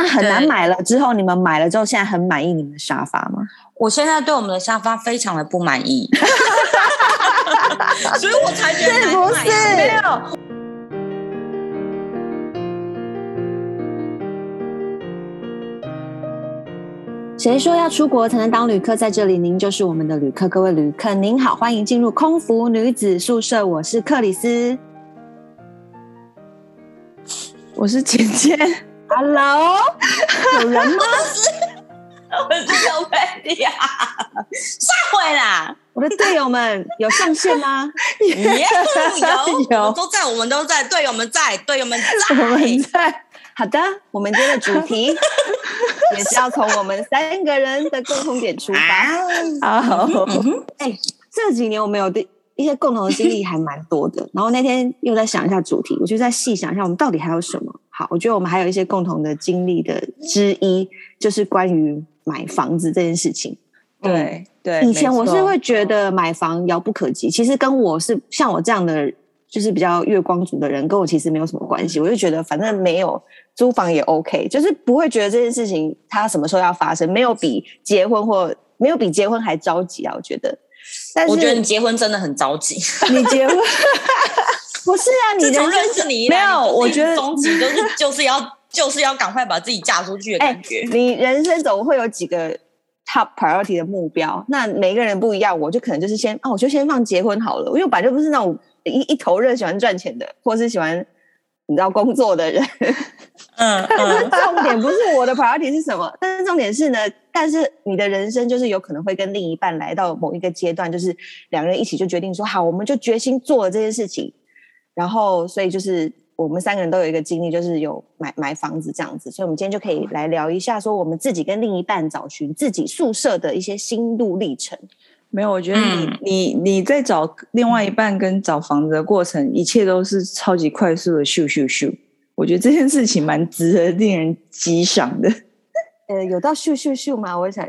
那很难买了之后，你们买了之后，现在很满意你们的沙发吗？我现在对我们的沙发非常的不满意，所以我才觉得是不是没有。谁说要出国才能当旅客？在这里，您就是我们的旅客。各位旅客，您好，欢迎进入空服女子宿舍。我是克里斯，我是简简。Hello，有人吗？我是小贝蒂亚，散会啦！我的队友们有上线吗？有有有，都在，我们都在，队友们在，队友们在，我们在。好的，我们今天的主题 也是要从我们三个人的共同点出发。好，哎，这几年我们有的一些共同的经历还蛮多的。然后那天又在想一下主题，我就在细想一下，我们到底还有什么？好，我觉得我们还有一些共同的经历的之一，就是关于买房子这件事情。对对，以前我是会觉得买房遥不可及，其实跟我是像我这样的。就是比较月光族的人，跟我其实没有什么关系。我就觉得反正没有租房也 OK，就是不会觉得这件事情它什么时候要发生，没有比结婚或没有比结婚还着急啊。我觉得，但是我觉得你结婚真的很着急。你结婚 不是啊？你的认识你没有？我觉得宗旨就是 就是要就是要赶快把自己嫁出去的感觉。欸，你人生总会有几个 top priority 的目标，那每个人不一样，我就可能就是先啊，我就先放结婚好了，因为我本来就不是那种。一一头热喜欢赚钱的，或是喜欢你知道工作的人，嗯，嗯 重点不是我的 priority 是什么，但是重点是呢，但是你的人生就是有可能会跟另一半来到某一个阶段，就是两个人一起就决定说好，我们就决心做了这件事情，然后所以就是我们三个人都有一个经历，就是有买买房子这样子，所以我们今天就可以来聊一下，说我们自己跟另一半找寻自己宿舍的一些心路历程。没有，我觉得你、嗯、你你在找另外一半跟找房子的过程，一切都是超级快速的咻咻咻。我觉得这件事情蛮值得令人激赏的。呃，有到咻咻咻吗？我想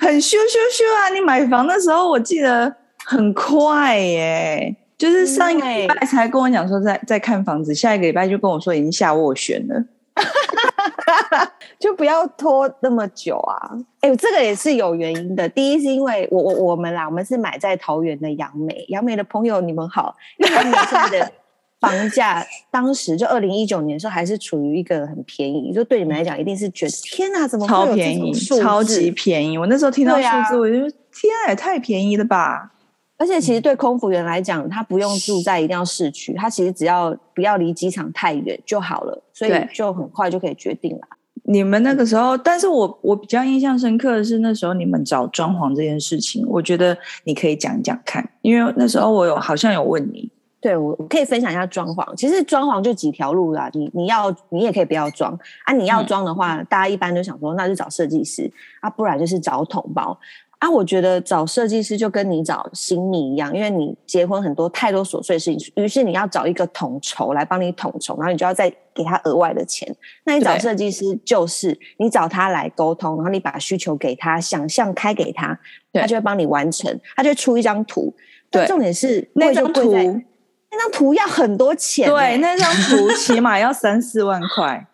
很咻咻咻啊！你买房的时候，我记得很快耶，就是上一个礼拜才跟我讲说在在看房子，下一个礼拜就跟我说已经下斡旋了。就不要拖那么久啊！哎、欸，这个也是有原因的。第一是因为我我我们啦，我们是买在桃园的杨梅，杨梅的朋友你们好。因为杨梅现在的 房价当时就二零一九年的时候还是处于一个很便宜，就对你们来讲一定是觉得天哪，怎么超便宜，超级便宜！我那时候听到数字，啊、我就说天啊，也太便宜了吧！而且其实对空服员来讲，他不用住在一定要市区，他其实只要不要离机场太远就好了，所以就很快就可以决定了。你们那个时候，但是我我比较印象深刻的是那时候你们找装潢这件事情，我觉得你可以讲一讲看，因为那时候我有好像有问你，对，我可以分享一下装潢。其实装潢就几条路啦，你你要你也可以不要装啊，你要装的话，嗯、大家一般都想说那就找设计师啊，不然就是找统包。啊，我觉得找设计师就跟你找新秘一样，因为你结婚很多太多琐碎的事情，于是你要找一个统筹来帮你统筹，然后你就要再给他额外的钱。那你找设计师就是你找他来沟通，然后你把需求给他，想象开给他，他就会帮你完成，他就会出一张图。对，重点是那张图，那张图要很多钱。对，那张图起码要三四万块。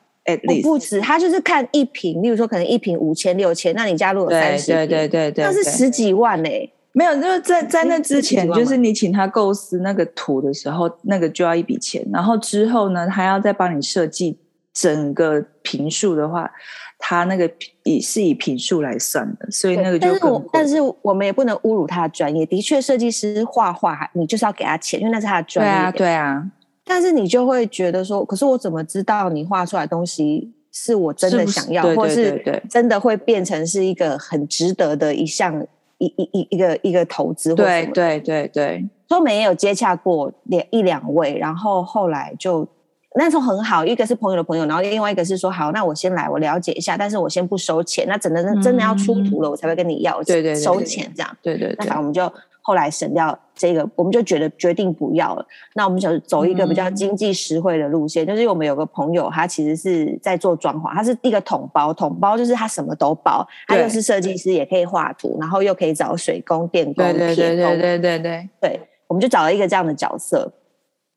不止，他就是看一瓶，例如说可能一瓶五千六千，那你加入了三十，对对对对，那是十几万呢、欸。没有，就是在在那之前，就是你请他构思那个图的时候，那个就要一笔钱，然后之后呢，他要再帮你设计整个平数的话，他那个以是以平数来算的，所以那个就更贵。但是但是我们也不能侮辱他的专业，的确设计师画画，你就是要给他钱，因为那是他的专业。对啊，对啊。但是你就会觉得说，可是我怎么知道你画出来的东西是我真的想要，或是真的会变成是一个很值得的一项一一一一个一个投资？对对对对，所以我们也有接洽过两一两位，然后后来就那时候很好，一个是朋友的朋友，然后另外一个是说好，那我先来，我了解一下，但是我先不收钱，那真的真的要出图了，我才会跟你要对对收钱这样。对对，那反正我们就。后来省掉这个，我们就觉得决定不要了。那我们想走一个比较经济实惠的路线，嗯、就是我们有个朋友，他其实是在做装潢，他是一个桶包，桶包就是他什么都包，他又是设计师，也可以画图，然后又可以找水工、电工、对对对对对对对，对，我们就找了一个这样的角色，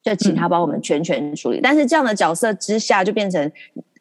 就请他帮我们全权处理。嗯、但是这样的角色之下，就变成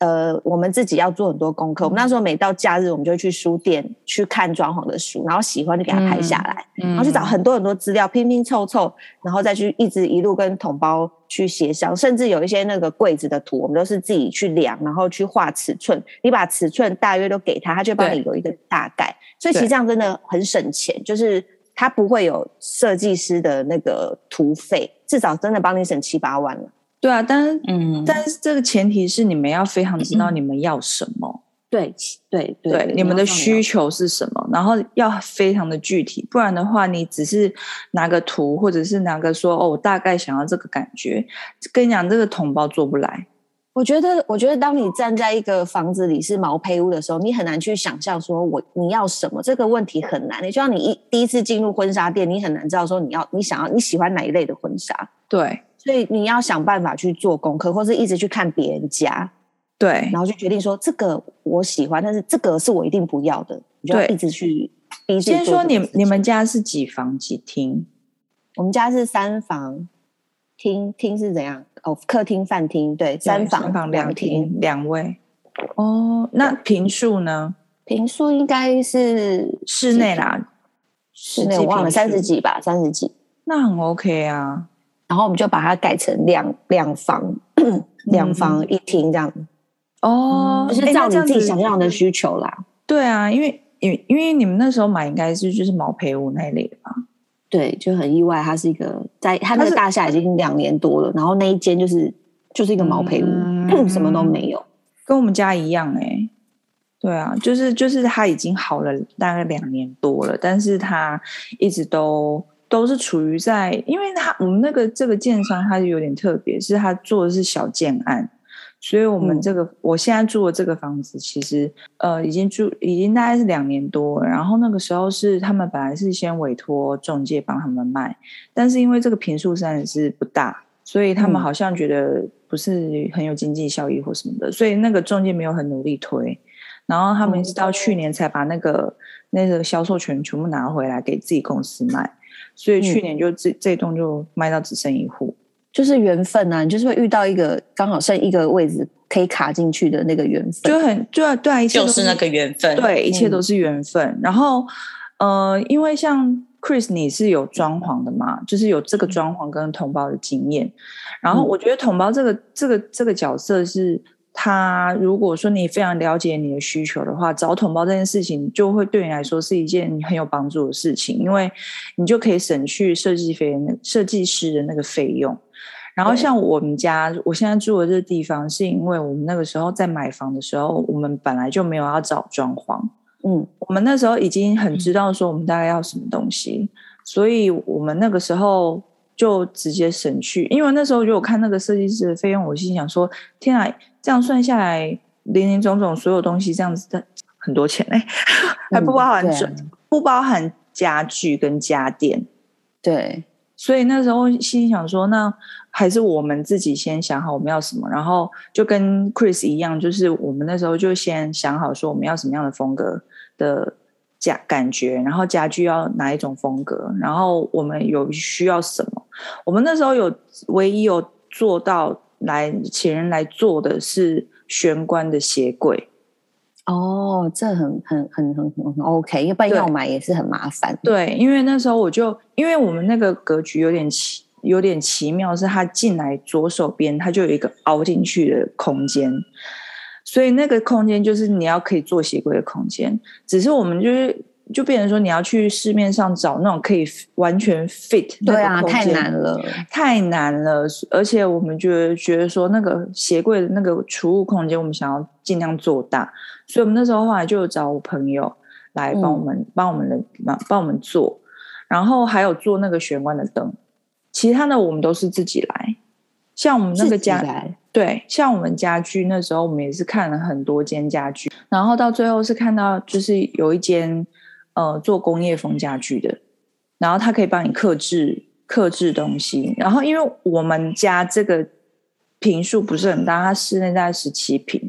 呃，我们自己要做很多功课。我们那时候每到假日，我们就会去书店去看装潢的书，然后喜欢就给它拍下来，嗯、然后去找很多很多资料拼拼凑凑，然后再去一直一路跟同胞去协商，甚至有一些那个柜子的图，我们都是自己去量，然后去画尺寸。你把尺寸大约都给他，他就帮你有一个大概。所以其实这样真的很省钱，就是他不会有设计师的那个图费，至少真的帮你省七八万了。对啊，但是，嗯，但是这个前提是你们要非常知道你们要什么，对对对，对，你们的需求是什么，然后要非常的具体，不然的话，你只是拿个图，或者是拿个说，哦，我大概想要这个感觉，跟你讲，这个统包做不来。我觉得，我觉得，当你站在一个房子里是毛坯屋的时候，你很难去想象说我你要什么，这个问题很难。你就像你一第一次进入婚纱店，你很难知道说你要你想要你喜欢哪一类的婚纱，对。所以你要想办法去做功课，或是一直去看别人家，对，然后就决定说这个我喜欢，但是这个是我一定不要的，你就一直去逼自己。先说你你们家是几房几厅？我们家是三房，厅厅是怎样？哦，客厅饭厅，对，三房两厅两卫。哦，那平数呢？平数应该是室内啦，室内我忘了三十几吧，三十几，那很 OK 啊。然后我们就把它改成两两房，两房一厅这样。哦，就是照你自己想要的需求啦。对啊，因为因为因为你们那时候买应该是就是毛坯屋那一类的吧？对，就很意外，它是一个在它那个大厦已经两年多了，然后那一间就是就是一个毛坯屋，嗯、什么都没有，跟我们家一样哎、欸。对啊，就是就是它已经好了大概两年多了，但是它一直都。都是处于在，因为他我们那个这个建商，他就有点特别，是他做的是小建案，所以我们这个、嗯、我现在住的这个房子，其实呃已经住已经大概是两年多了，然后那个时候是他们本来是先委托中介帮他们卖，但是因为这个平数实在是不大，所以他们好像觉得不是很有经济效益或什么的，所以那个中介没有很努力推，然后他们一直到去年才把那个那个销售权全部拿回来给自己公司卖。所以去年就这、嗯、这栋就卖到只剩一户，就是缘分啊！你就是会遇到一个刚好剩一个位置可以卡进去的那个缘分，就很对啊对啊，就是那个缘分，对，一切都是缘分。嗯、然后呃，因为像 Chris 你是有装潢的嘛，就是有这个装潢跟同胞的经验。然后我觉得同胞这个这个这个角色是。他如果说你非常了解你的需求的话，找统包这件事情就会对你来说是一件很有帮助的事情，因为你就可以省去设计费、设计师的那个费用。然后像我们家，我现在住的这个地方，是因为我们那个时候在买房的时候，我们本来就没有要找装潢，嗯，我们那时候已经很知道说我们大概要什么东西，所以我们那个时候就直接省去，因为那时候如果看那个设计师的费用，我心想说：天啊！这样算下来，林林总总所有东西这样子的很多钱嘞、欸，还不包含、不包含家具跟家电。对，所以那时候心想说，那还是我们自己先想好我们要什么，然后就跟 Chris 一样，就是我们那时候就先想好说我们要什么样的风格的家感觉，然后家具要哪一种风格，然后我们有需要什么，我们那时候有唯一有做到。来请人来做的是玄关的鞋柜哦，这很很很很很 OK，要不然要买也是很麻烦。对，因为那时候我就因为我们那个格局有点奇有点奇妙，是它进来左手边它就有一个凹进去的空间，所以那个空间就是你要可以做鞋柜的空间，只是我们就是。就变成说，你要去市面上找那种可以完全 fit 对啊，太难了，太难了。而且我们觉得觉得说，那个鞋柜的那个储物空间，我们想要尽量做大，所以我们那时候后来就找我朋友来帮我们、嗯、帮我们的帮帮我们做，然后还有做那个玄关的灯，其他的我们都是自己来。像我们那个家，对，像我们家具那时候，我们也是看了很多间家具，然后到最后是看到就是有一间。呃，做工业风家具的，然后他可以帮你克制克制东西。然后，因为我们家这个平数不是很大，它室内大概十七平，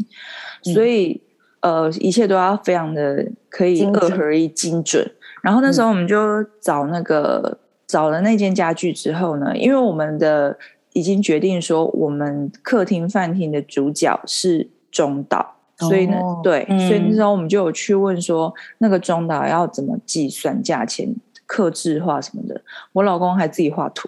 所以呃，一切都要非常的可以二合一精准。精准。然后那时候我们就找那个、嗯、找了那间家具之后呢，因为我们的已经决定说，我们客厅饭厅的主角是中岛，所以呢，哦对，嗯所以那时候我们就有去问说，那个中岛要怎么计算价钱、客制化什么的。我老公还自己画图，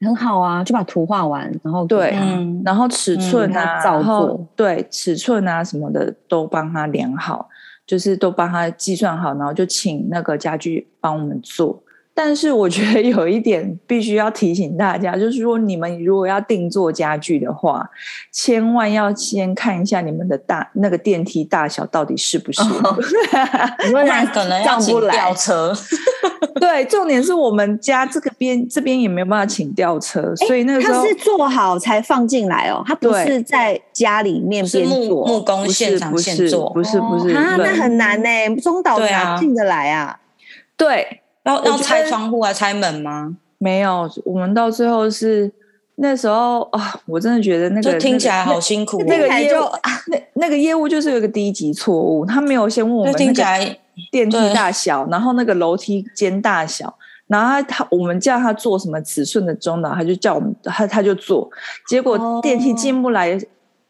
很好啊，就把图画完，然后对嗯，然后尺寸啊，嗯他照然后对尺寸啊什么的都帮他量好，就是都帮他计算好，然后就请那个家具帮我们做。但是我觉得有一点必须要提醒大家，就是说你们如果要定做家具的话，千万要先看一下你们的大那个电梯大小到底是不适合。你说不然可能要请上不来吊车。对，重点是我们家这个边这边也没有办法请吊车，所以那个时候他是做好才放进来哦，他不是在家里面边做木木工现场是不是现做，不是不是啊，那很难呢，中岛对啊哪进得来啊？对。要拆窗户啊，拆门吗？没有，我们到最后是那时候啊，我真的觉得那个就听起来好辛苦哦。那个业务，那那个业务就是有一个低级错误，他没有先问我们就听起那个来电梯大小，然后那个楼梯间大小，然后他他我们叫他做什么尺寸的钟呢，他就叫我们他他就做，结果哦电梯进不来，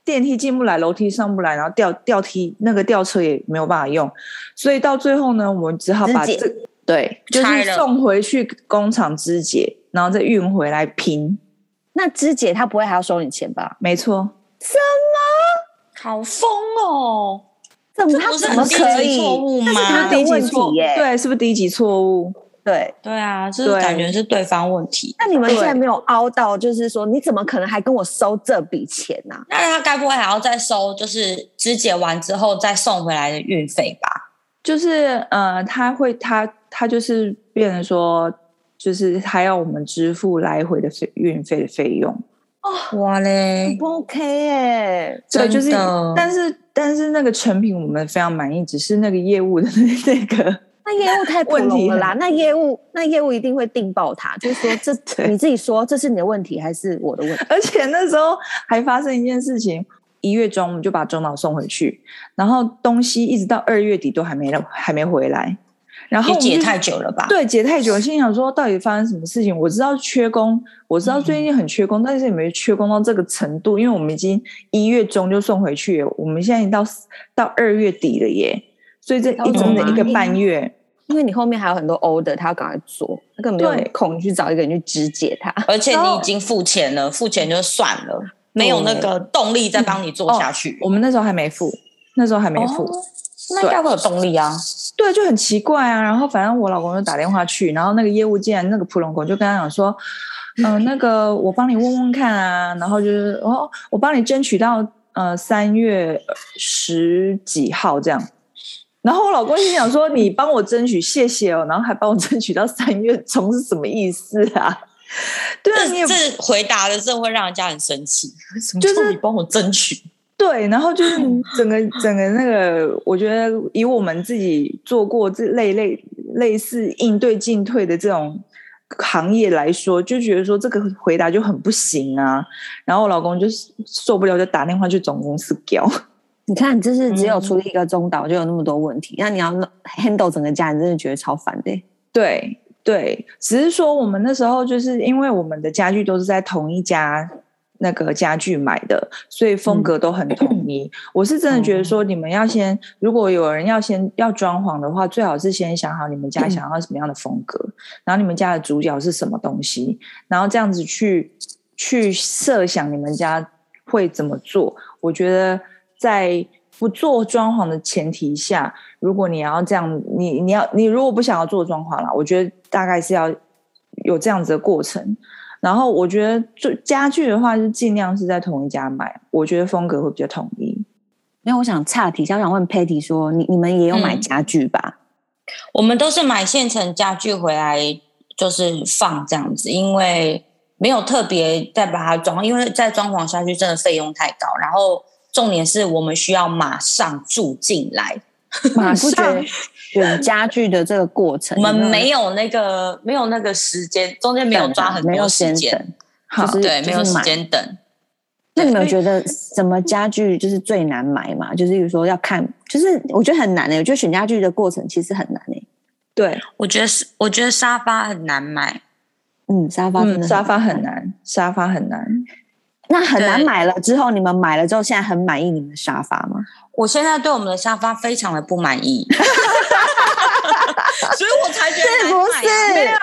电梯进不来，楼梯上不来，然后吊吊梯那个吊车也没有办法用，所以到最后呢，我们只好把这对，就是送回去工厂肢解，然后再运回来拼。那肢解他不会还要收你钱吧？没错，什么好疯哦！怎么这不是他怎么可以？级错误那是他吗？的问低级错题耶。对，是不是低级错误？对，对啊，就是感觉是对方问题。那你们现在没有凹到，就是说你怎么可能还跟我收这笔钱呢、啊？那他该不会还要再收，就是肢解完之后再送回来的运费吧？就是呃，他会他他就是变成说，就是还要我们支付来回的费运费的费用。哦哇嘞！不 OK 哎，对，就是，但是但是那个成品我们非常满意，只是那个业务的 那个。那业务太普问题通了啦。那业务那业务一定会定爆他，就是说这 你自己说这是你的问题还是我的问题？而且那时候还发生一件事情，一月中我们就把中岛送回去，然后东西一直到二月底都还没还没回来，然后解太久了吧？对，解太久了，心想说到底发生什么事情？我知道缺工，我知道最近很缺工，但是也没缺工到这个程度，因为我们已经一月中就送回去了，我们现在已经到到二月底了耶，所以这一整整一个半月，因为你后面还有很多 order，他要赶快做，他根本没有对空去找一个人去肢解他。而且你已经付钱了，付钱就算了，没有那个动力再帮你做下去。我们那时候还没付，那时候还没付，哦那应该会有动力啊！对，就很奇怪啊。然后反正我老公就打电话去，然后那个业务竟然那个普龙狗就跟他讲说，嗯、呃，那个我帮你问问看啊，然后就是哦，我帮你争取到呃三月十几号这样。然后我老公心想说，你帮我争取，谢谢哦，然后还帮我争取到三月中是什么意思啊？对啊，你也这这回答的这会让人家很生气。就是你帮我争取？对，然后就是 整个整个那个，我觉得以我们自己做过这类类类似应对进退的这种行业来说，就觉得说这个回答就很不行啊。然后我老公就受不了，就打电话去总公司叫。你看，就是只有处理一个中岛就有那么多问题，那你要 handle 整个家，你真的觉得超烦的。对对，只是说我们那时候就是因为我们的家具都是在同一家那个家具买的，所以风格都很统一。我是真的觉得说，你们要先，如果有人要先要装潢的话，最好是先想好你们家想要什么样的风格，然后你们家的主角是什么东西，然后这样子去去设想你们家会怎么做。我觉得在不做装潢的前提下，如果你要这样，你你要你如果不想要做装潢啦，我觉得大概是要有这样子的过程。然后我觉得做家具的话，是尽量是在同一家买，我觉得风格会比较统一。因为我想岔题，我想问 Patty 说，你你们也有买家具吧？我们都是买现成家具回来，就是放这样子，因为没有特别再把它装，因为再装潢下去真的费用太高。然后重点是我们需要马上住进来，马上 选家具的这个过程，我们没有那个没有那个时间，中间没有抓很多时间，好，对，没有时间等。那你们有觉得什么家具就是最难买嘛？就是比如说要看，就是我觉得很难诶、欸。我觉得选家具的过程其实很难诶、欸。对，我觉得是，我觉得沙发很难买。嗯，沙发真的、嗯、沙发很难，沙发很难。那很难买了之后，你们买了之后，现在很满意你们的沙发吗？我现在对我们的沙发非常的不满意，所以我才觉得是不是。没有，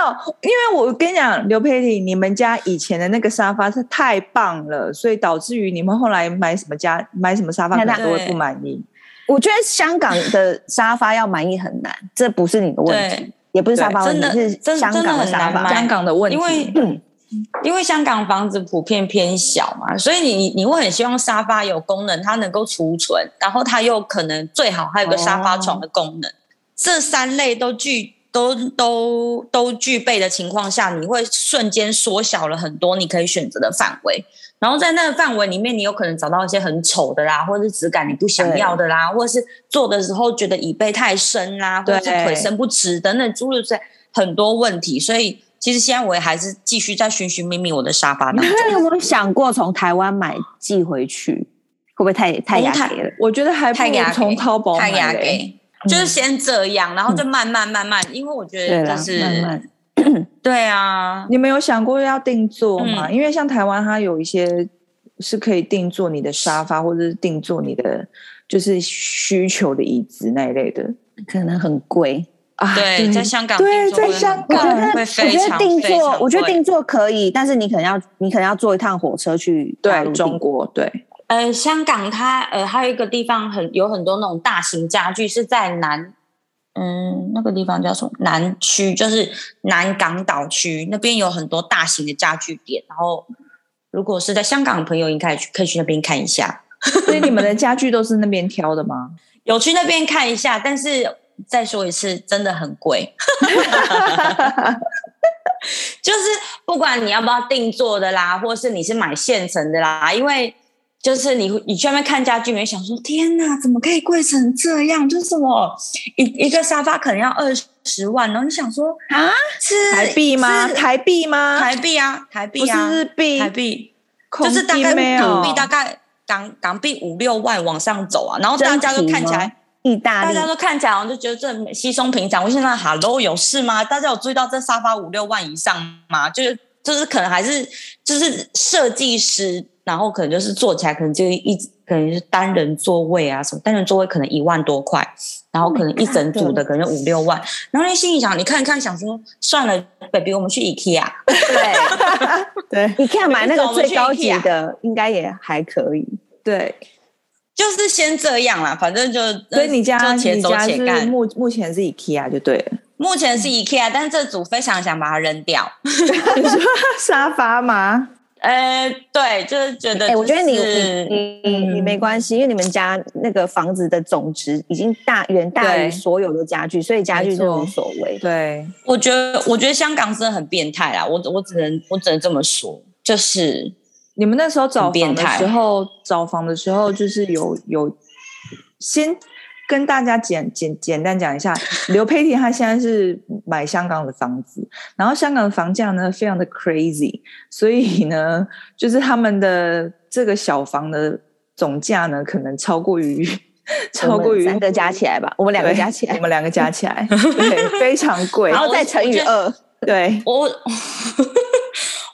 因为我跟你讲，刘佩婷，你们家以前的那个沙发是太棒了，所以导致于你们后来买什么家买什么沙发，可能都会不满意。我觉得香港的沙发要满意很难，这不是你的问题，也不是沙发问题，是香港的沙发，香港的问题，因为。嗯因为香港房子普遍偏小嘛，所以你你会很希望沙发有功能，它能够储存，然后它又可能最好还有个沙发床的功能，哦、这三类都具都都都具备的情况下，你会瞬间缩小了很多你可以选择的范围。然后在那个范围里面，你有可能找到一些很丑的啦，或者是质感你不想要的啦，或者是做的时候觉得椅背太深啦，或者是腿伸不直等等诸如此类很多问题，所以。其实现在我也还是继续在寻寻觅觅我的沙发你有没有想过从台湾买寄回去，会不会太太雅给了？我觉得还不如从淘宝买。太雅给，就是先这样，然后就慢慢慢慢，因为我觉得就是慢慢。对啊，你们有想过要定做吗？因为像台湾，它有一些是可以定做你的沙发，或者是定做你的就是需求的椅子那一类的，可能很贵。啊，对，在香港，对，在香港，我觉得定做，我觉得定做可以，但是你可能要，你可能要坐一趟火车去对中国，对，呃，香港它呃还有一个地方很有很多那种大型家具是在南，嗯，那个地方叫什么？南区，就是南港岛区那边有很多大型的家具店，然后如果是在香港的朋友，应该去可以去那边看一下。所以你们的家具都是那边挑的吗？有去那边看一下，但是。再说一次，真的很贵，就是不管你要不要定做的啦，或是你是买现成的啦，因为就是你你去外面看家具，没想说天哪，怎么可以贵成这样？就是什么一一个沙发可能要二十万，然后你想说啊，是台币吗？台币吗？台币啊，台币啊，不是日币，台币，就是大概港币大概港港币五六万往上走啊，然后大家都看起来。意大利，大家都看起来好像就觉得这稀松平常。我现在哈喽，有事吗？大家有注意到这沙发五六万以上吗？就是就是可能还是就是设计师，然后可能就是坐起来可能就一可能是单人座位啊什么，单人座位可能一万多块，然后可能一整组的可能五六万。然后你心里想，你看一看，想说算了，baby，我们去 IKEA。对对，IKEA 买那个最高级的，应该也还可以。对。就是先这样啦，反正就所以你家就且走且干，你家是目目前是 IKEA 就对了，目前是 IKEA，但是这组非常想把它扔掉。你说沙发吗？呃，对，就是觉得、就是，哎、欸，我觉得你你你你没关系，因为你们家那个房子的总值已经大远大于所有的家具，所以家具是无所谓。对，我觉得我觉得香港真的很变态啦，我我只能我只能这么说，就是。你们那时候找房的时候，找房的时候就是有有先跟大家简简简单讲一下，刘佩婷她现在是买香港的房子，然后香港的房价呢非常的 crazy，所以呢，就是他们的这个小房的总价呢可能超过于超过于三个加起来吧，我们两个加起来，我们两个加起来，对，非常贵，然后再乘以二，对，我。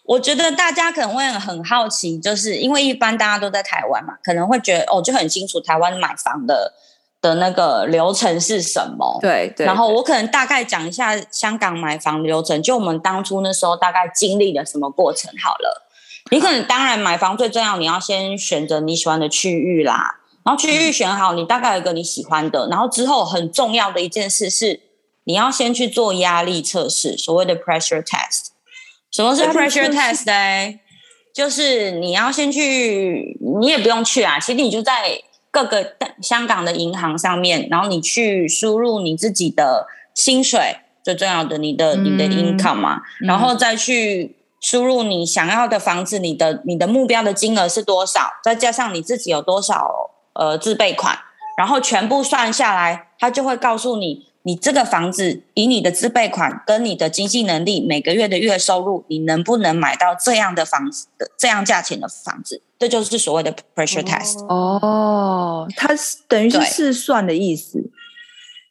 我觉得大家可能会很好奇，就是因为一般大家都在台湾嘛，可能会觉得哦，就很清楚台湾买房的的那个流程是什么。对对。然后我可能大概讲一下香港买房流程，就我们当初那时候大概经历了什么过程好了。你可能当然买房最重要，你要先选择你喜欢的区域啦，然后区域选好，你大概有一个你喜欢的，然后之后很重要的一件事是，你要先去做压力测试，所谓的 pressure test。什么是 pressure test 呢？就是你要先去，你也不用去啊。其实你就在各个香港的银行上面，然后你去输入你自己的薪水，最重要的你的你的 income 嘛，然后再去输入你想要的房子，你的你的目标的金额是多少，再加上你自己有多少呃自备款，然后全部算下来，他就会告诉你。你这个房子以你的自备款跟你的经济能力，每个月的月收入，你能不能买到这样的房子的这样价钱的房子？这就是所谓的 pressure test。哦，它是等于是试算的意思。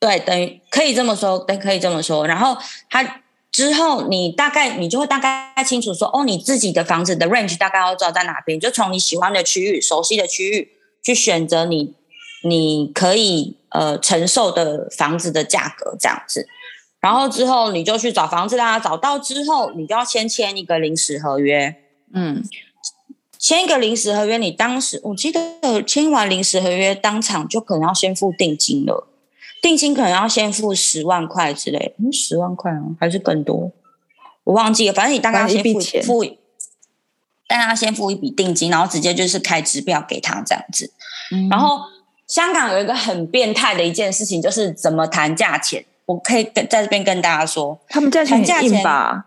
对，对，等于可以这么说，对，可以这么说。然后它之后，你大概你就会大概清楚说，哦，你自己的房子的 range 大概要知道在哪边，就从你喜欢的区域、熟悉的区域去选择你你可以呃承受的房子的价格这样子。然后之后你就去找房子啦，找到之后你就要先签一个临时合约，嗯，签一个临时合约，你当时我记得签完临时合约，当场就可能要先付定金了。定金可能要先付十万块之类，嗯，十万块啊，还是更多？我忘记了，反正你大概要先付付，但他先付一笔定金，然后直接就是开支票给他这样子。嗯、然后香港有一个很变态的一件事情，就是怎么谈价钱。我可以跟在这边跟大家说，他们价钱很硬吧？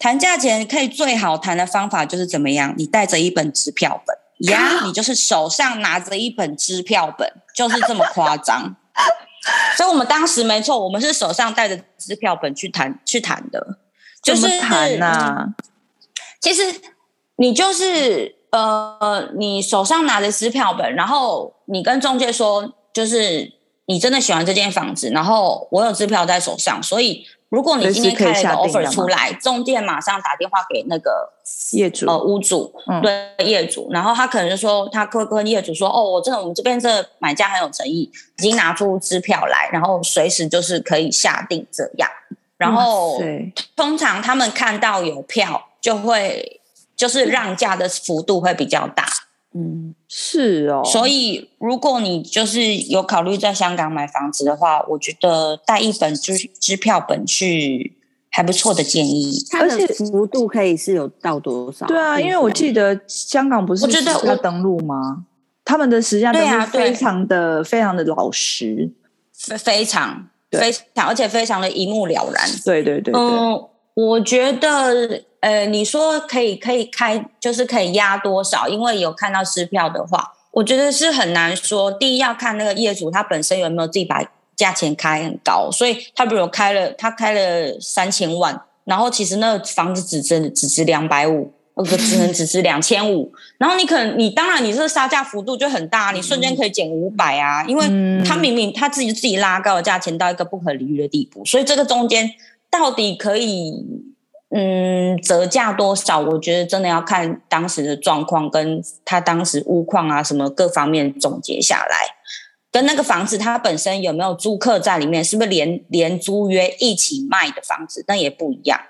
谈价钱可以最好谈的方法就是怎么样？你带着一本支票本 呀，你就是手上拿着一本支票本，就是这么夸张。所以，我们当时没错，我们是手上带着支票本去谈去谈的，就是谈呐、啊。其实你就是呃，你手上拿着支票本，然后你跟中介说，就是你真的喜欢这间房子，然后我有支票在手上，所以。如果你今天开了一个 offer 出来，中介马上打电话给那个业主。呃屋主，嗯、对业主，然后他可能就说他会跟业主说，哦，我真的我们这边这买家很有诚意，已经拿出支票来，然后随时就是可以下定这样，然后通常他们看到有票就会就是让价的幅度会比较大。嗯，是哦。所以，如果你就是有考虑在香港买房子的话，我觉得带一本支支票本去还不错的建议。而且幅度可以是有到多少？对啊，因为我记得香港不是实价登录吗？他们的实价登录非常的非常的老实，非常非常，而且非常的一目了然。对对对对。嗯，我觉得。呃，你说可以可以开，就是可以压多少？因为有看到支票的话，我觉得是很难说。第一要看那个业主他本身有没有自己把价钱开很高，所以他比如开了他开了三千万，然后其实那个房子只值只值两百五，或者只能只值两千五，然后你可能你当然你这个杀价幅度就很大，你瞬间可以减五百啊，因为他明明他自己自己拉高了价钱到一个不可理喻的地步，所以这个中间到底可以。嗯，折价多少？我觉得真的要看当时的状况，跟他当时屋况啊什么各方面总结下来，跟那个房子它本身有没有租客在里面，是不是连连租约一起卖的房子，那也不一样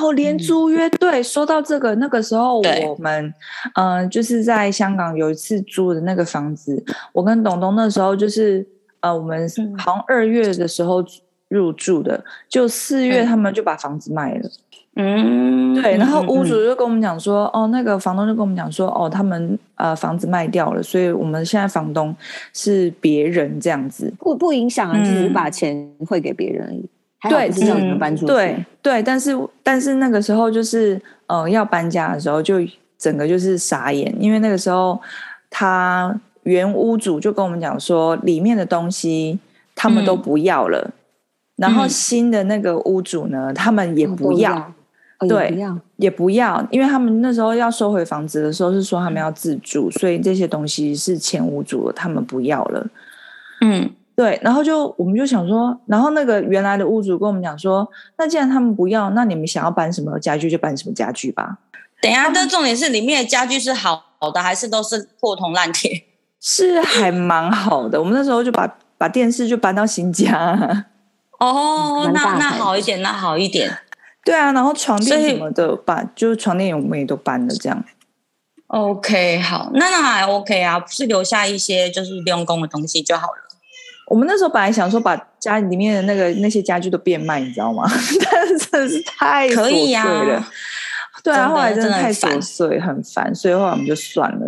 哦。连租约、嗯、对，说到这个，那个时候我们嗯、呃，就是在香港有一次租的那个房子，我跟董东那时候就是呃，我们好像二月的时候入住的，就四月他们就把房子卖了。嗯，对，然后屋主就跟我们讲说，嗯、哦，那个房东就跟我们讲说，哦，他们呃房子卖掉了，所以我们现在房东是别人这样子，不不影响啊，只是把钱汇给别人而已。对，是叫你们搬出去。对对，但是但是那个时候就是呃要搬家的时候，就整个就是傻眼，因为那个时候他原屋主就跟我们讲说，里面的东西他们都不要了，嗯、然后新的那个屋主呢，他们也不要。对，也不，也不要，因为他们那时候要收回房子的时候是说他们要自住，所以这些东西是前屋主的，他们不要了。嗯，对，然后就我们就想说，然后那个原来的屋主跟我们讲说，那既然他们不要，那你们想要搬什么家具就搬什么家具吧。等一下，这重点是里面的家具是好的，还是都是破铜烂铁？是还蛮好的。我们那时候就把把电视就搬到新家。哦，那那好一点，那好一点。对啊，然后床垫什么的把，就是床垫我们也都搬了，这样。OK，好，那那还 OK 啊，不是留下一些就是用功的东西就好了。我们那时候本来想说把家里面的那个那些家具都变卖，你知道吗？但是真的是太琐碎了。啊对啊，后来真的太琐碎，很烦，所以后来我们就算了。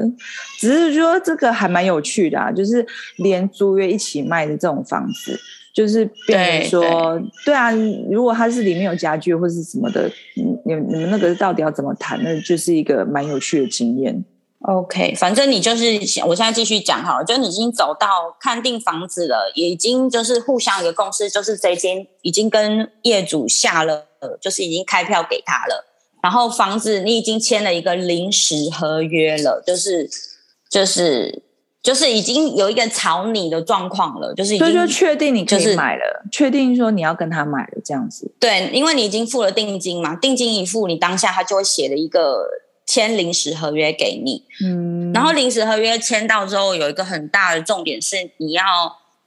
只是说这个还蛮有趣的啊，就是连租约一起卖的这种房子。就是变成说，对，啊，如果它是里面有家具或是什么的，你你们那个到底要怎么谈？那就是一个蛮有趣的经验。OK，反正你就是，我现在继续讲好了，就你已经走到看定房子了，也已经就是互相一个共识，就是这间已经跟业主下了，就是已经开票给他了，然后房子你已经签了一个临时合约了，就是就是。就是已经有一个炒你的状况了，就是已经就确定你可以买了，确定说你要跟他买了这样子。对，因为你已经付了定金嘛，定金一付，你当下他就会写了一个签临时合约给你。嗯，然后临时合约签到之后，有一个很大的重点是，你要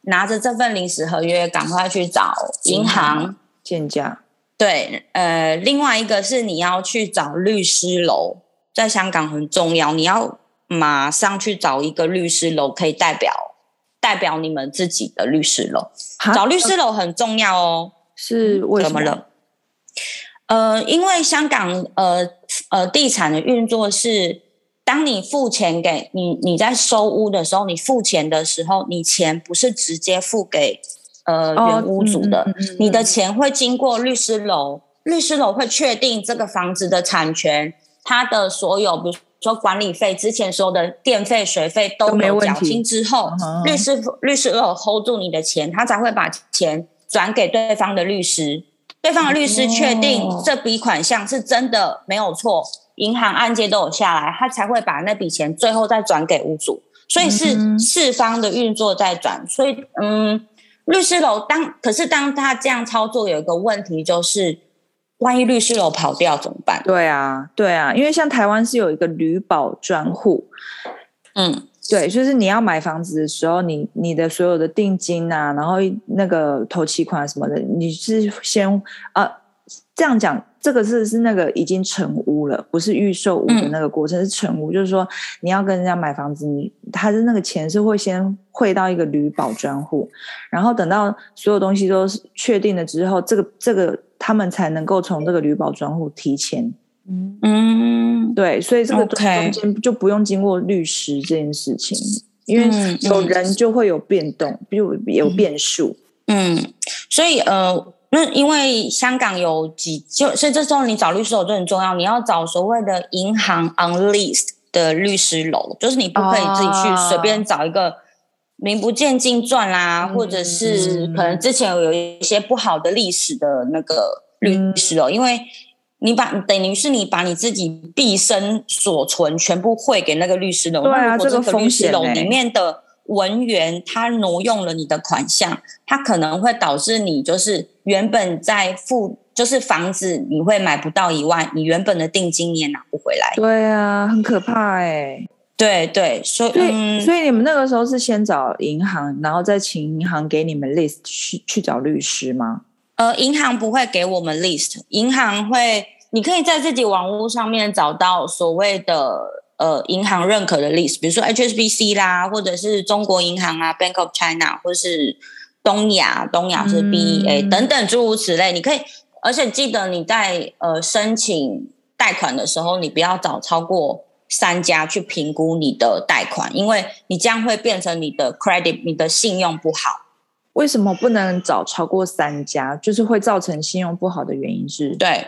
拿着这份临时合约赶快去找银行见价。对，呃，另外一个是你要去找律师楼，在香港很重要，你要。马上去找一个律师楼，可以代表代表你们自己的律师楼。找律师楼很重要哦。是为什么？怎么了？呃，因为香港呃呃地产的运作是，当你付钱给你你在收屋的时候，你付钱的时候，你钱不是直接付给呃原屋主的，你的钱会经过律师楼，律师楼会确定这个房子的产权，它的所有比如。说管理费之前说的电费、水费都没有缴清之后，律师律师有 hold 住你的钱，他才会把钱转给对方的律师。对方的律师确定这笔款项是真的没有错，银行按揭都有下来，他才会把那笔钱最后再转给屋主。所以是四方的运作在转。所以，嗯，律师楼当可是当他这样操作，有一个问题就是。万一律师楼跑掉怎么办？对啊，对啊，因为像台湾是有一个旅保专户，嗯，对，就是你要买房子的时候，你你的所有的定金啊，然后那个头期款什么的，你是先呃，这样讲，这个是是那个已经成屋了，不是预售屋的那个过程，嗯、是成屋，就是说你要跟人家买房子，你他的那个钱是会先汇到一个旅保专户，然后等到所有东西都是确定了之后，这个这个。他们才能够从这个旅保专户提钱，嗯，对，所以这个中间就不用经过律师这件事情，因为有人就会有变动，比如有变数，嗯，所以呃，那因为香港有几就，所以这时候你找律师楼就很重要，你要找所谓的银行 on list 的律师楼，就是你不可以自己去随便找一个。名不见经传啦，或者是可能之前有一些不好的历史的那个律师哦，因为你把等于是你把你自己毕生所存全部汇给那个律师楼，对啊，这个律师楼里面的、的文员他挪用了你的款项，他可能会导致你就是原本在付就是房子你会买不到以外，你原本的定金你也拿不回来。对啊，很可怕哎。对对，所以所以，嗯，所以你们那个时候是先找银行，然后再请银行给你们 list 去去找律师吗？呃，银行不会给我们 list，银行会，你可以在自己网络上面找到所谓的呃银行认可的 list，比如说 HSBC 啦，或者是中国银行啊，Bank of China，或是东亚，东亚是 BEA、嗯、等等诸如此类。你可以，而且记得你在呃申请贷款的时候，你不要找超过。三家去评估你的贷款，因为你这样会变成你的 credit，你的信用不好。为什么不能找超过三家？就是会造成信用不好的原因是？对，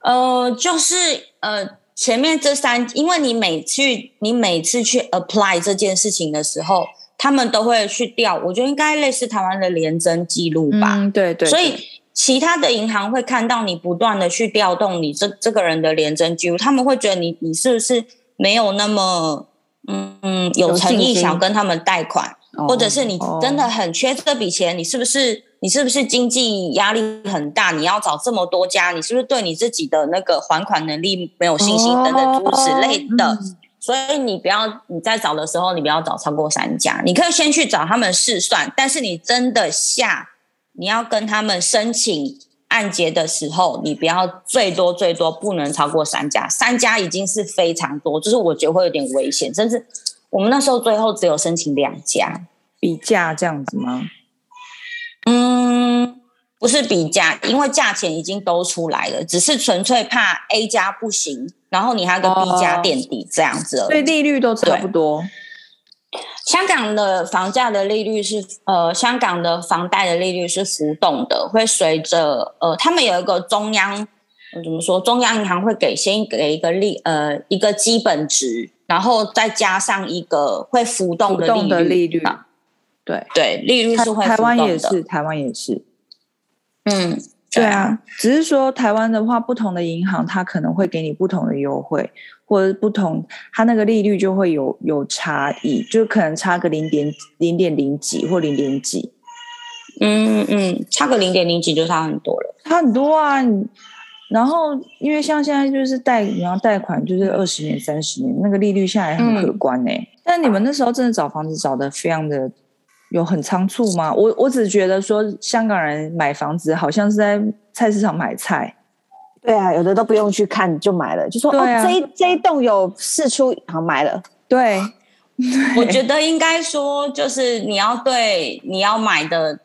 呃，就是呃，前面这三，因为你每次你每次去 apply 这件事情的时候，他们都会去调，我觉得应该类似台湾的廉征记录吧。嗯，对对，对。所以。其他的银行会看到你不断的去调动你这这个人的联征记录，他们会觉得你你是不是没有那么嗯嗯有诚意想跟他们贷款，或者是你真的很缺这笔钱，你是不是你是不是经济压力很大？你要找这么多家，你是不是对你自己的那个还款能力没有信心等等诸如此类的？所以你不要你在找的时候，你不要找超过三家，你可以先去找他们试算，但是你真的下。你要跟他们申请按揭的时候，你不要最多最多不能超过三家，三家已经是非常多，就是我觉得会有点危险。甚至我们那时候最后只有申请两家，比价这样子吗？嗯，不是比价，因为价钱已经都出来了，只是纯粹怕 A 家不行，然后你还有个 B 家垫底这样子，所以利率都差不多。香港的房价的利率是呃，香港的房贷的利率是浮动的，会随着呃，他们有一个中央，怎么说？中央银行会给先给一个利呃一个基本值，然后再加上一个会浮动的利率。浮动的利率啊，对对，利率是会浮动的。台湾也是，台湾也是。嗯，对啊，只是说台湾的话，不同的银行它可能会给你不同的优惠，或者不同，它那个利率就会有有差异，就可能差个零点零点零几或零点几。嗯嗯，差个零点零几就差很多了，差很多啊。然后因为像现在就是贷，你要贷款就是二十年、三十年，那个利率下来很可观呢、欸。嗯、但你们那时候真的找房子找的非常的有很仓促吗？我我只觉得说香港人买房子好像是在菜市场买菜。对啊，有的都不用去看就买了，就说、啊、哦这一这一栋有四出，好买了。对，我觉得应该说就是你要对你要买的。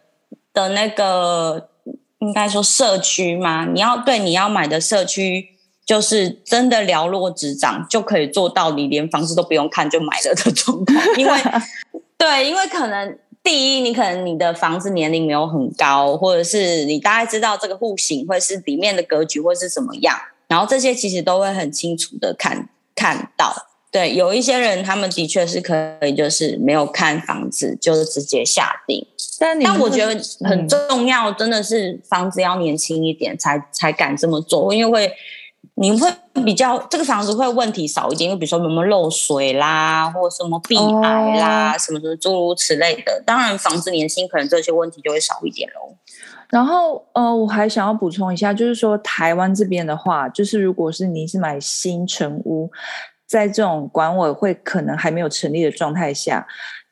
的那个应该说社区嘛，你要对你要买的社区，就是真的寥落指掌，就可以做到你连房子都不用看就买了的状况。因为 对，因为可能第一，你可能你的房子年龄没有很高，或者是你大概知道这个户型或是里面的格局会是怎么样，然后这些其实都会很清楚的看看到。对，有一些人他们的确是可以，就是没有看房子，就是直接下定。但但我觉得很重要，真的是房子要年轻一点才、嗯、才敢这么做，因为会你会比较这个房子会问题少一点，因为比如说有没有漏水啦，或者什么壁癌啦，哦、什么什么诸如此类的。当然房子年轻，可能这些问题就会少一点喽。然后呃，我还想要补充一下，就是说台湾这边的话，就是如果是你是买新成屋，在这种管委会可能还没有成立的状态下。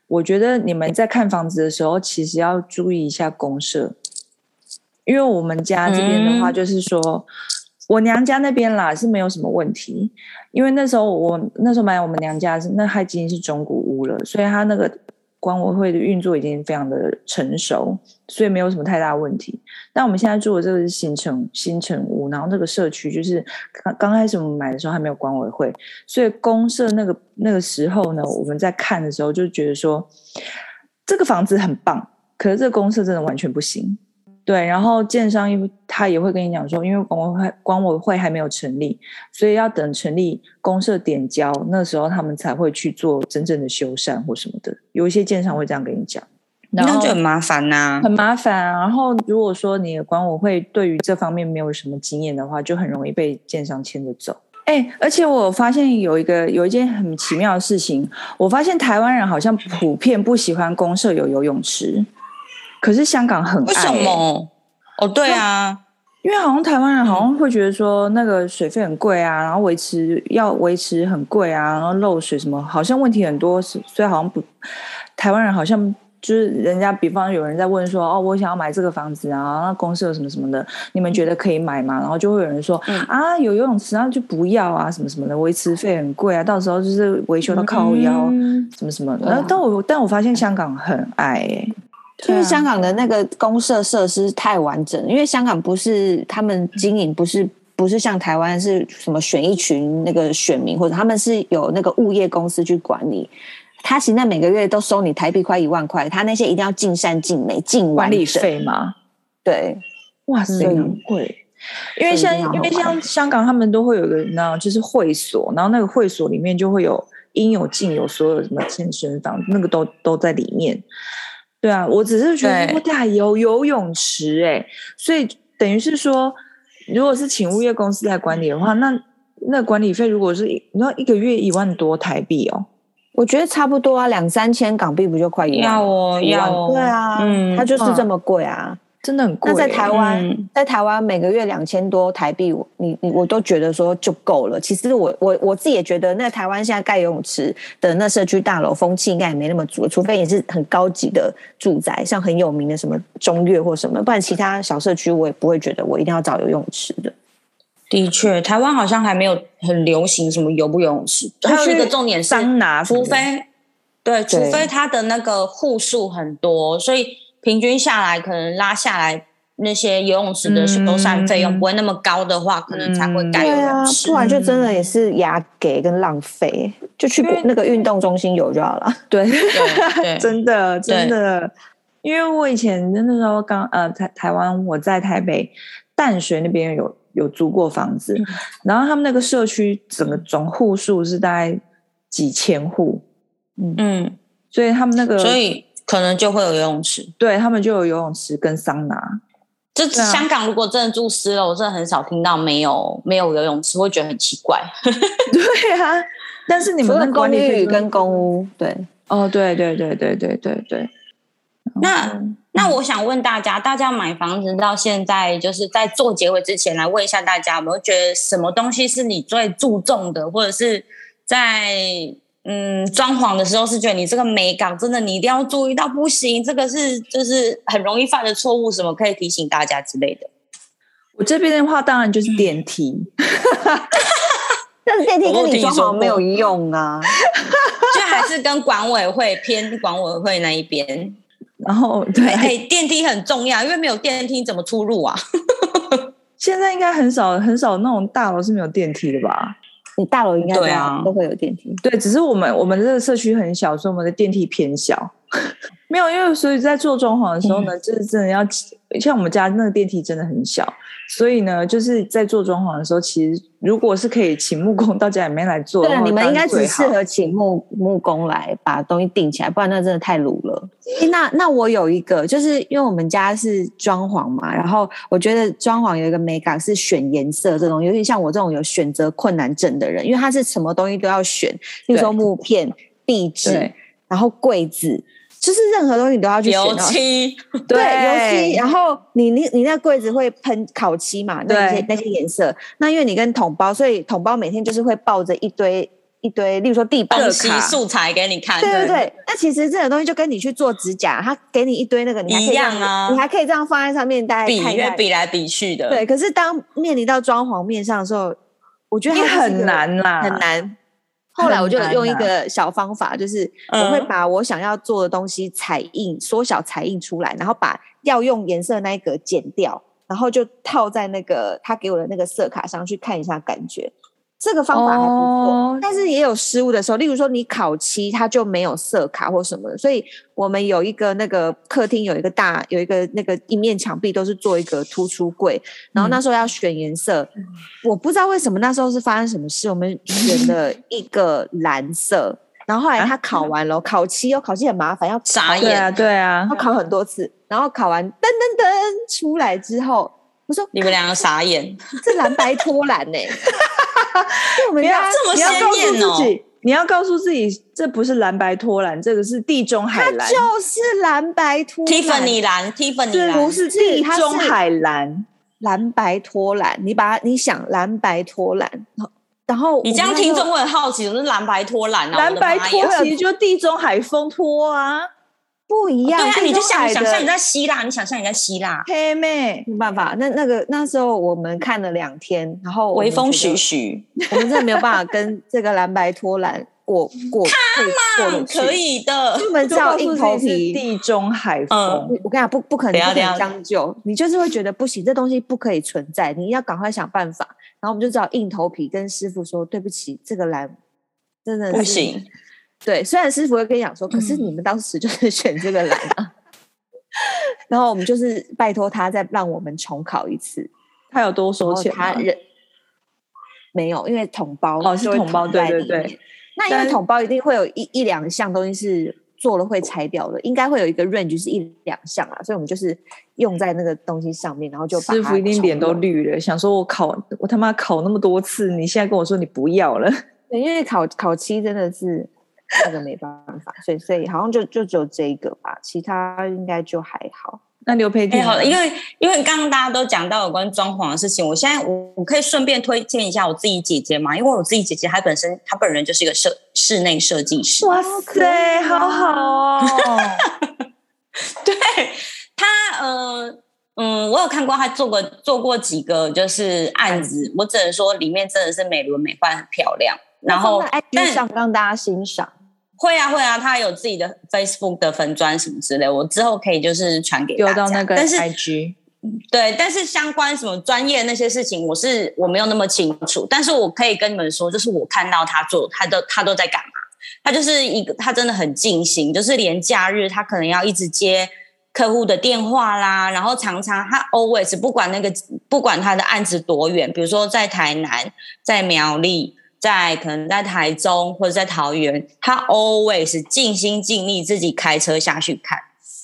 我觉得你们在看房子的时候，其实要注意一下公社，因为我们家这边的话，就是说、嗯、我娘家那边啦是没有什么问题，因为那时候我那时候买我们娘家是那还已经是中古屋了，所以他那个。管委会的运作已经非常的成熟，所以没有什么太大问题。但我们现在住的这个是新城新城屋，然后这个社区就是刚刚开始我们买的时候还没有管委会，所以公社那个那个时候呢，我们在看的时候就觉得说这个房子很棒，可是这个公社真的完全不行。对，然后建商因为他也会跟你讲说，因为管委会管委会还没有成立，所以要等成立公社点交，那时候他们才会去做真正的修缮或什么的。有一些建商会这样跟你讲，那就很麻烦呐、啊，很麻烦。然后如果说你的管委会对于这方面没有什么经验的话，就很容易被建商牵着走。哎，而且我发现有一个有一件很奇妙的事情，我发现台湾人好像普遍不喜欢公社有游泳池。可是香港很爱、欸，为什么？哦，对啊，因为好像台湾人好像会觉得说那个水费很贵啊，然后维持要维持很贵啊，然后漏水什么，好像问题很多，所以好像不，台湾人好像就是人家，比方有人在问说，哦，我想要买这个房子啊，那公设什么什么的，你们觉得可以买吗？然后就会有人说，嗯、啊，有游泳池，那就不要啊，什么什么的，维持费很贵啊，到时候就是维修到靠腰，嗯、什么什么的。啊、但我但我发现香港很爱、欸。就是香港的那个公社设施太完整，因为香港不是他们经营，不是不是像台湾是什么选一群那个选民，或者他们是有那个物业公司去管理，他现在每个月都收你台币快一万块，他那些一定要尽善尽美，尽管理费吗。对，哇塞，很贵。因为像因为像香港，他们都会有一个呢，就是会所，然后那个会所里面就会有应有尽有，所有什么健身房，那个都都在里面。对啊，我只是觉得不大有游泳池哎，所以等于是说，如果是请物业公司来管理的话，那那管理费如果是你要一个月一万多台币哦，我觉得差不多啊，两三千港币不就快一万？要哦，要哦，对啊，嗯，它就是这么贵啊。真的很贵。那在台湾，嗯、在台湾每个月两千多台币，我你你我都觉得说就够了。其实我我我自己也觉得，那台湾现在盖游泳池的那社区大楼风气应该也没那么足，除非也是很高级的住宅，像很有名的什么中越或什么，不然其他小社区我也不会觉得我一定要找游泳池的。的确，台湾好像还没有很流行什么游不游泳池。还有一个重点是桑拿，除非对，除非它的那个户数很多，所以。平均下来，可能拉下来那些游泳池的修缮费用不会那么高的话，嗯、可能才会盖游泳池。不然就真的也是牙给跟浪费，就去那个运动中心游就好了。对，真的真的，因为我以前那时候刚呃台台湾，我在台北淡水那边有有租过房子，嗯、然后他们那个社区整个总户数是大概几千户，嗯嗯，所以他们那个所以。可能就会有游泳池，对，他们就有游泳池跟桑拿，这香港如果真的住私楼，我真的很少听到没有没有游泳池，会觉得很奇怪。对啊，但是你们的公寓跟公屋，对，哦，对对对对对对对。那、嗯、那我想问大家，大家买房子到现在，就是在做结尾之前，来问一下大家，有没有觉得什么东西是你最注重的，或者是在嗯装潢的时候是觉得你这个美感真的你一定要注意到不行，这个是就是很容易犯的错误，什么可以提醒大家之类的？我这边的话，当然就是电梯，但 是电梯跟你装潢没有用啊，就还是跟管委会偏管委会那一边。然后对，嘿，电梯很重要，因为没有电梯怎么出入啊？现在应该很少很少那种大楼是没有电梯的吧？你大楼应该对啊，都会有电梯。对，只是我们我们这个社区很小，所以我们的电梯偏小。没有，因为所以在做装潢的时候呢，嗯、就是真的要像我们家那个电梯真的很小。所以呢，就是在做装潢的时候，其实如果是可以请木工 到家里面来做对，你们应该只适合请木木工来把东西钉起来，不然那真的太鲁了。那那我有一个，就是因为我们家是装潢嘛，然后我觉得装潢有一个美感是选颜色这种，尤其像我这种有选择困难症的人，因为他是什么东西都要选，比如说木片、壁纸，然后柜子。就是任何东西你都要去选，油漆，对，油漆。然后你你你那柜子会喷烤漆嘛？那些那些颜色。那因为你跟桶包，所以桶包每天就是会抱着一堆一堆，例如说地板卡素材给你看。对对对。那其实这种东西就跟你去做指甲，他给你一堆那个，你还可以这样，一样啊，你还可以这样放在上面，大家比约比来比去的。对，可是当面临到装潢面上的时候，我觉得它很难啦，很难。后来我就用一个小方法，就是我会把我想要做的东西彩印、缩小彩印出来，然后把要用颜色那一格剪掉，然后就套在那个他给我的那个色卡上去看一下感觉。这个方法还不错，哦、但是也有失误的时候。例如说，你烤漆它就没有色卡或什么的，所以我们有一个那个客厅有一个大有一个那个一面墙壁都是做一个突出柜，然后那时候要选颜色，嗯、我不知道为什么那时候是发生什么事，我们选了一个蓝色，然后后来他烤完了，啊、烤漆哦，烤漆很麻烦，要眨眼啊，对啊，要烤很多次，然后烤完噔噔噔出来之后，我说你们两个傻眼，这蓝白 拖蓝呢、欸？不要这么鲜艳哦！你要告诉自己，这不是蓝白拖蓝，这个是地中海蓝，它就是蓝白拖蓝，Tiffany 蓝，Tiffany 蓝，不是地中海蓝，蓝白拖蓝。你把它，你想蓝白拖蓝，然后你这样听众会很好奇，什么是蓝白拖蓝啊？蓝白拖其实就地中海风拖啊。不一样，哦、对啊，你就想想象你在希腊，你想象你在希腊，嘿妹，没办法，那那个那时候我们看了两天，然后微风徐徐，我们真的没有办法跟 这个蓝白拖蓝过过看嘛，可以的，出门是要硬头皮，地中海风，嗯、我跟你讲，不不可能不可能将就，你就是会觉得不行，这东西不可以存在，你要赶快想办法，然后我们就只好硬头皮跟师傅说，对不起，这个蓝真的不行。对，虽然师傅会跟你讲说，可是你们当时就是 选这个蓝啊，嗯、然后我们就是拜托他再让我们重考一次。他有多收钱？他人没有，因为统包哦是统包，对对对。那因为统包一定会有一一两项东西是做了会拆掉的，应该会有一个 range 是一两项啊，所以我们就是用在那个东西上面，然后就把师傅一定脸都绿了，想说我考我他妈考那么多次，你现在跟我说你不要了？对，因为考考期真的是。那个没办法，所以所以好像就就只有这一个吧，其他应该就还好。那刘培婷，好了，因为因为刚刚大家都讲到有关装潢的事情，我现在我我可以顺便推荐一下我自己姐姐嘛，因为我自己姐姐她本身她本人就是一个设室内设计师。哇塞，好好哦！对她，呃嗯，我有看过她做过做过几个就是案子，我只能说里面真的是美轮美奂，很漂亮。然后但想让大家欣赏。会啊会啊，他有自己的 Facebook 的粉砖什么之类，我之后可以就是传给大家。到那个 IG 对，但是相关什么专业那些事情，我是我没有那么清楚。但是我可以跟你们说，就是我看到他做，他都他都在干嘛？他就是一个，他真的很尽心，就是连假日他可能要一直接客户的电话啦，然后常常他 always 不管那个不管他的案子多远，比如说在台南，在苗栗。在可能在台中或者在桃园，他 always 尽心尽力自己开车下去看，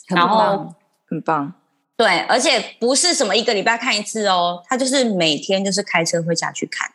然后很棒。对，而且不是什么一个礼拜看一次哦，他就是每天就是开车会下去看。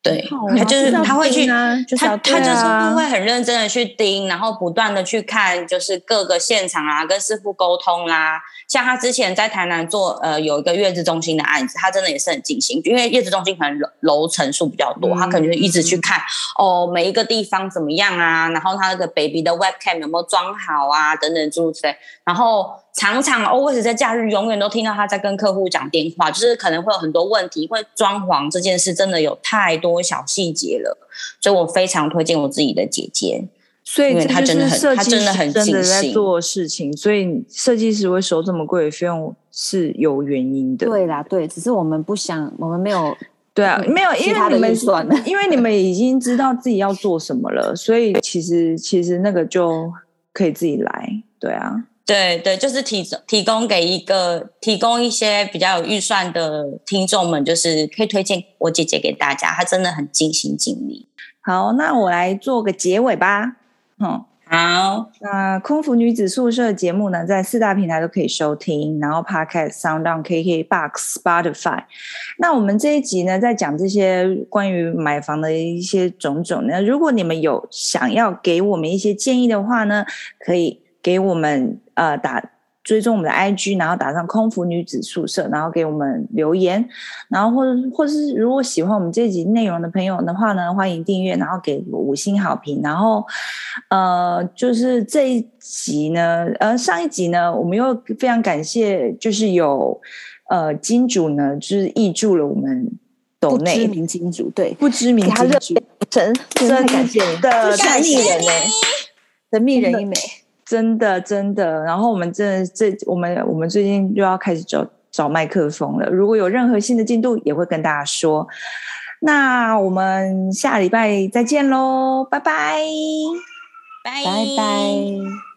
对，他就是他会去，他他就是会很认真的去盯，然后不断的去看，就是各个现场啊，跟师傅沟通啦。像他之前在台南做呃有一个月子中心的案子，他真的也是很尽心，因为月子中心可能楼楼层数比较多，他可能就一直去看哦每一个地方怎么样啊，然后他那个 baby 的 webcam 有没有装好啊，等等诸如此类，然后。常常 always 在假日，永远都听到他在跟客户讲电话，就是可能会有很多问题。会装潢这件事真的有太多小细节了，所以我非常推荐我自己的姐姐。所以她真的很，她真的很真的在做事情，所以设计师会收这么贵的费用是有原因的。对啦，对，只是我们不想，我们没有，对啊，没有，因为你们算了，因为你们已经知道自己要做什么了，所以其实其实那个就可以自己来，对啊。对对，就是提提供给一个提供一些比较有预算的听众们，就是可以推荐我姐姐给大家，她真的很尽心尽力。好，那我来做个结尾吧。嗯，好。那空服女子宿舍节目呢，在四大平台都可以收听，然后 Podcast、SoundOn、KKBox、Spotify。那我们这一集呢，在讲这些关于买房的一些种种呢，如果你们有想要给我们一些建议的话呢，可以给我们。呃，打追踪我们的 IG，然后打上空服女子宿舍，然后给我们留言，然后或者或者是如果喜欢我们这集内容的朋友的话呢，欢迎订阅，然后给五星好评。然后呃，就是这一集呢，呃，上一集呢，我们又非常感谢，就是有呃金主呢，就是挹注了我们抖内不知名金主，对，不知名金主，真真的感谢的神秘人呢，神秘人一枚。真的真的，然后我们真的这我们我们最近又要开始找找麦克风了。如果有任何新的进度，也会跟大家说。那我们下礼拜再见喽，拜拜，拜拜拜。